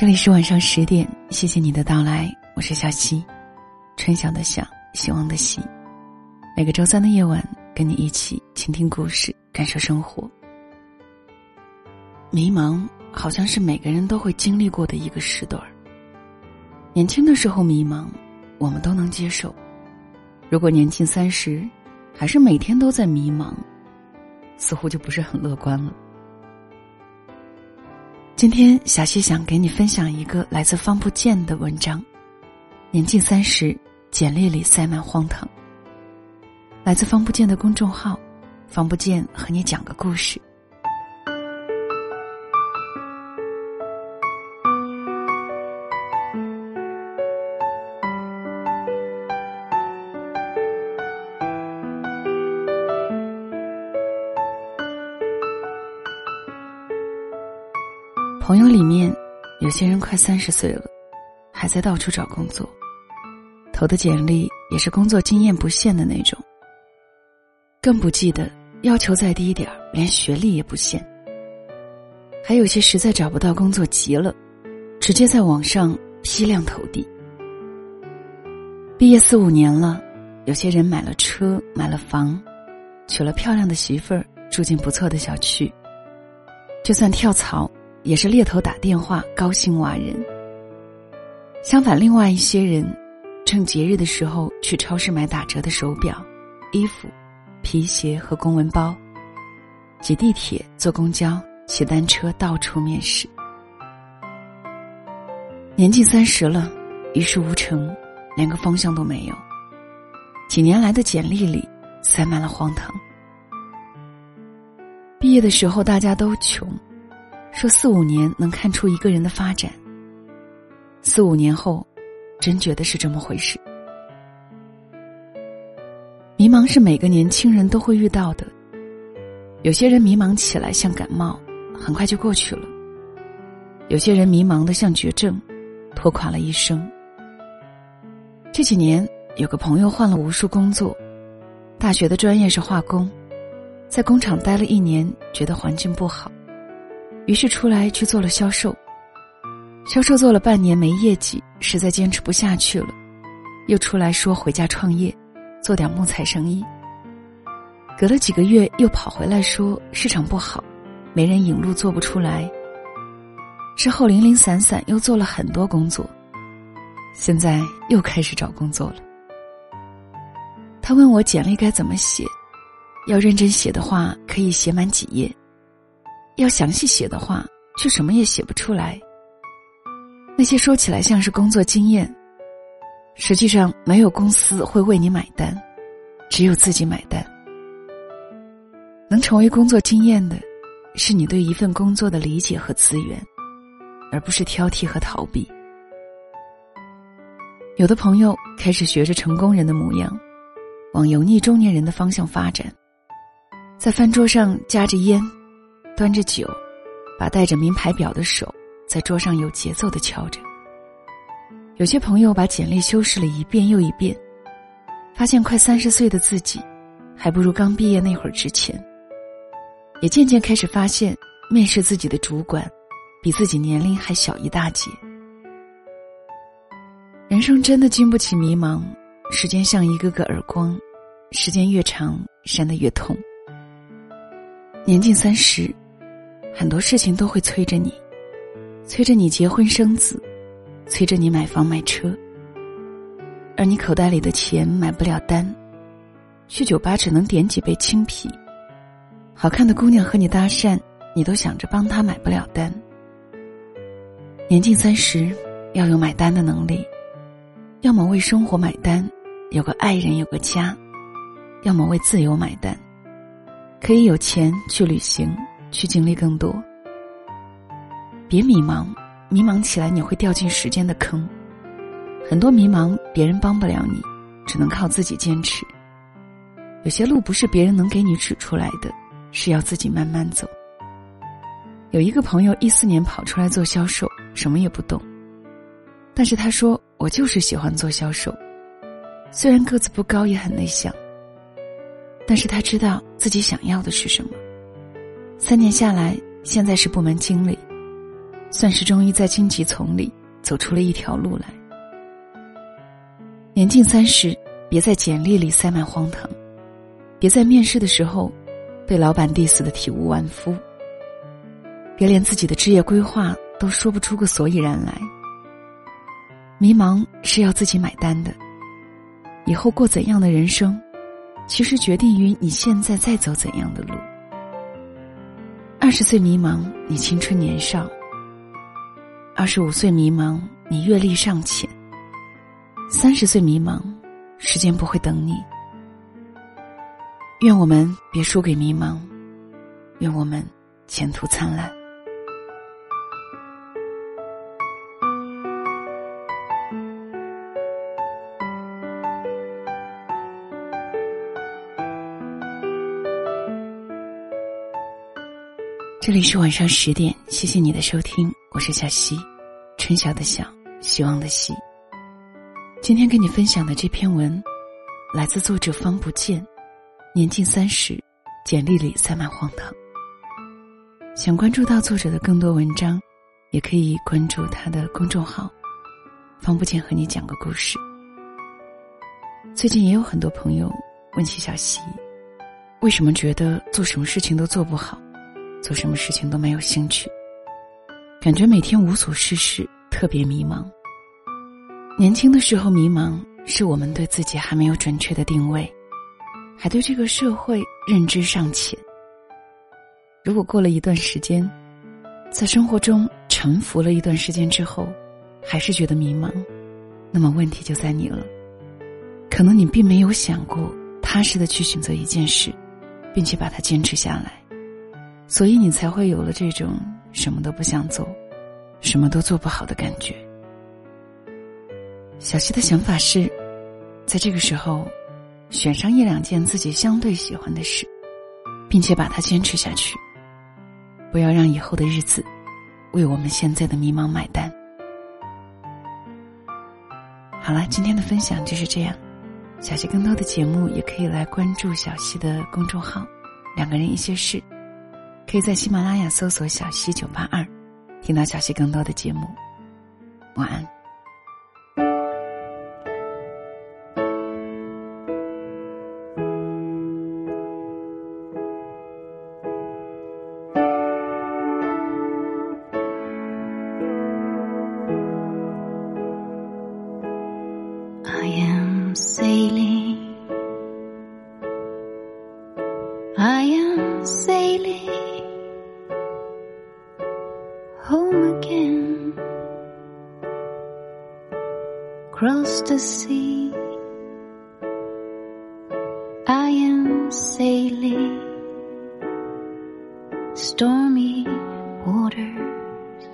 这里是晚上十点，谢谢你的到来，我是小溪，春晓的晓，希望的希。每个周三的夜晚，跟你一起倾听故事，感受生活。迷茫好像是每个人都会经历过的一个时段儿。年轻的时候迷茫，我们都能接受；如果年近三十，还是每天都在迷茫，似乎就不是很乐观了。今天，小溪想给你分享一个来自方不见的文章。年近三十，简历里塞满荒唐。来自方不见的公众号，方不见和你讲个故事。朋友里面，有些人快三十岁了，还在到处找工作，投的简历也是工作经验不限的那种。更不记得要求再低一点连学历也不限。还有些实在找不到工作急了，直接在网上批量投递。毕业四五年了，有些人买了车，买了房，娶了漂亮的媳妇儿，住进不错的小区。就算跳槽。也是猎头打电话，高薪挖人。相反，另外一些人，趁节日的时候去超市买打折的手表、衣服、皮鞋和公文包，挤地铁、坐公交、骑单车到处面试。年近三十了，一事无成，连个方向都没有。几年来的简历里塞满了荒唐。毕业的时候，大家都穷。说四五年能看出一个人的发展。四五年后，真觉得是这么回事。迷茫是每个年轻人都会遇到的。有些人迷茫起来像感冒，很快就过去了；有些人迷茫的像绝症，拖垮了一生。这几年，有个朋友换了无数工作，大学的专业是化工，在工厂待了一年，觉得环境不好。于是出来去做了销售，销售做了半年没业绩，实在坚持不下去了，又出来说回家创业，做点木材生意。隔了几个月又跑回来说市场不好，没人引路做不出来。之后零零散散又做了很多工作，现在又开始找工作了。他问我简历该怎么写，要认真写的话可以写满几页。要详细写的话，却什么也写不出来。那些说起来像是工作经验，实际上没有公司会为你买单，只有自己买单。能成为工作经验的，是你对一份工作的理解和资源，而不是挑剔和逃避。有的朋友开始学着成功人的模样，往油腻中年人的方向发展，在饭桌上夹着烟。端着酒，把戴着名牌表的手在桌上有节奏的敲着。有些朋友把简历修饰了一遍又一遍，发现快三十岁的自己，还不如刚毕业那会儿值钱。也渐渐开始发现，面试自己的主管，比自己年龄还小一大截。人生真的经不起迷茫，时间像一个个耳光，时间越长，扇得越痛。年近三十。很多事情都会催着你，催着你结婚生子，催着你买房买车。而你口袋里的钱买不了单，去酒吧只能点几杯青啤。好看的姑娘和你搭讪，你都想着帮她买不了单。年近三十，要有买单的能力，要么为生活买单，有个爱人有个家；要么为自由买单，可以有钱去旅行。去经历更多，别迷茫，迷茫起来你会掉进时间的坑。很多迷茫，别人帮不了你，只能靠自己坚持。有些路不是别人能给你指出来的，是要自己慢慢走。有一个朋友一四年跑出来做销售，什么也不懂，但是他说我就是喜欢做销售，虽然个子不高，也很内向，但是他知道自己想要的是什么。三年下来，现在是部门经理，算是终于在荆棘丛里走出了一条路来。年近三十，别在简历里塞满荒唐，别在面试的时候被老板 diss 的体无完肤，别连自己的职业规划都说不出个所以然来。迷茫是要自己买单的，以后过怎样的人生，其实决定于你现在在走怎样的路。二十岁迷茫，你青春年少；二十五岁迷茫，你阅历尚浅；三十岁迷茫，时间不会等你。愿我们别输给迷茫，愿我们前途灿烂。这里是晚上十点，谢谢你的收听，我是小溪，春晓的晓，希望的希。今天跟你分享的这篇文，来自作者方不见，年近三十，简历里塞满荒唐。想关注到作者的更多文章，也可以关注他的公众号“方不见”，和你讲个故事。最近也有很多朋友问起小溪，为什么觉得做什么事情都做不好？做什么事情都没有兴趣，感觉每天无所事事，特别迷茫。年轻的时候迷茫，是我们对自己还没有准确的定位，还对这个社会认知尚浅。如果过了一段时间，在生活中沉浮了一段时间之后，还是觉得迷茫，那么问题就在你了。可能你并没有想过踏实的去选择一件事，并且把它坚持下来。所以你才会有了这种什么都不想做，什么都做不好的感觉。小溪的想法是，在这个时候，选上一两件自己相对喜欢的事，并且把它坚持下去。不要让以后的日子，为我们现在的迷茫买单。好了，今天的分享就是这样。小溪更多的节目也可以来关注小溪的公众号“两个人一些事”。可以在喜马拉雅搜索“小溪九八二”，听到小溪更多的节目。晚安。I am sailing. I am sailing. home again. Across the sea, I am sailing stormy waters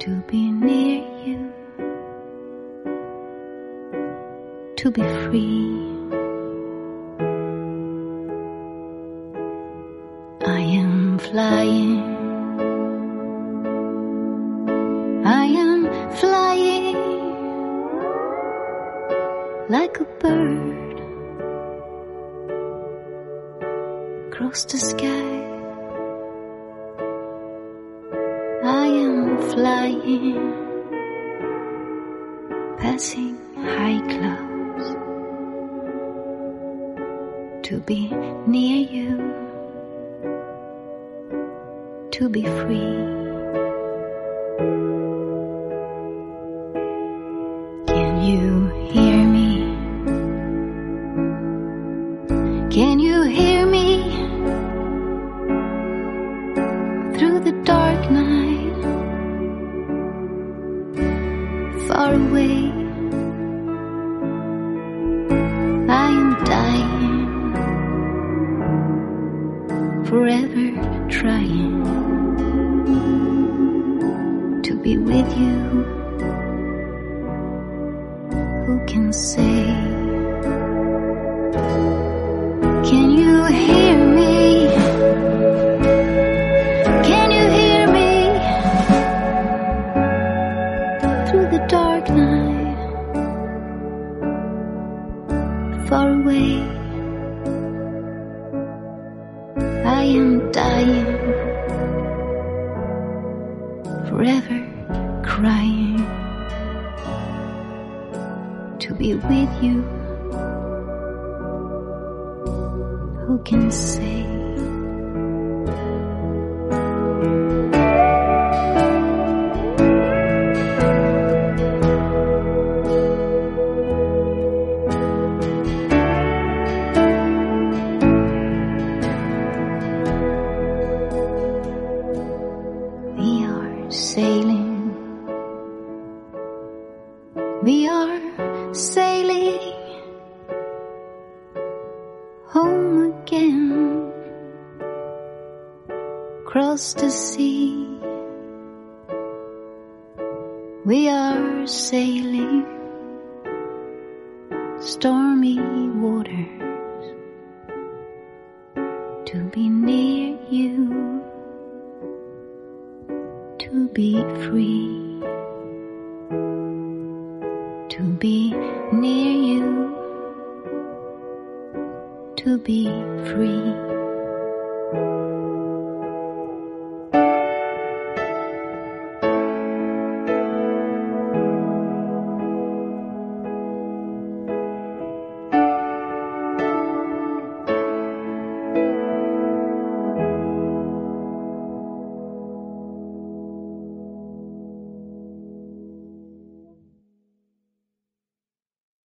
to be near you, to be free. Across the sky. I am flying, passing high clouds to be near you, to be free. Forever trying to be with you. Who can say? Who can say? We are. Across the sea. We are sailing stormy waters to be near you to be free, to be near you, to be free.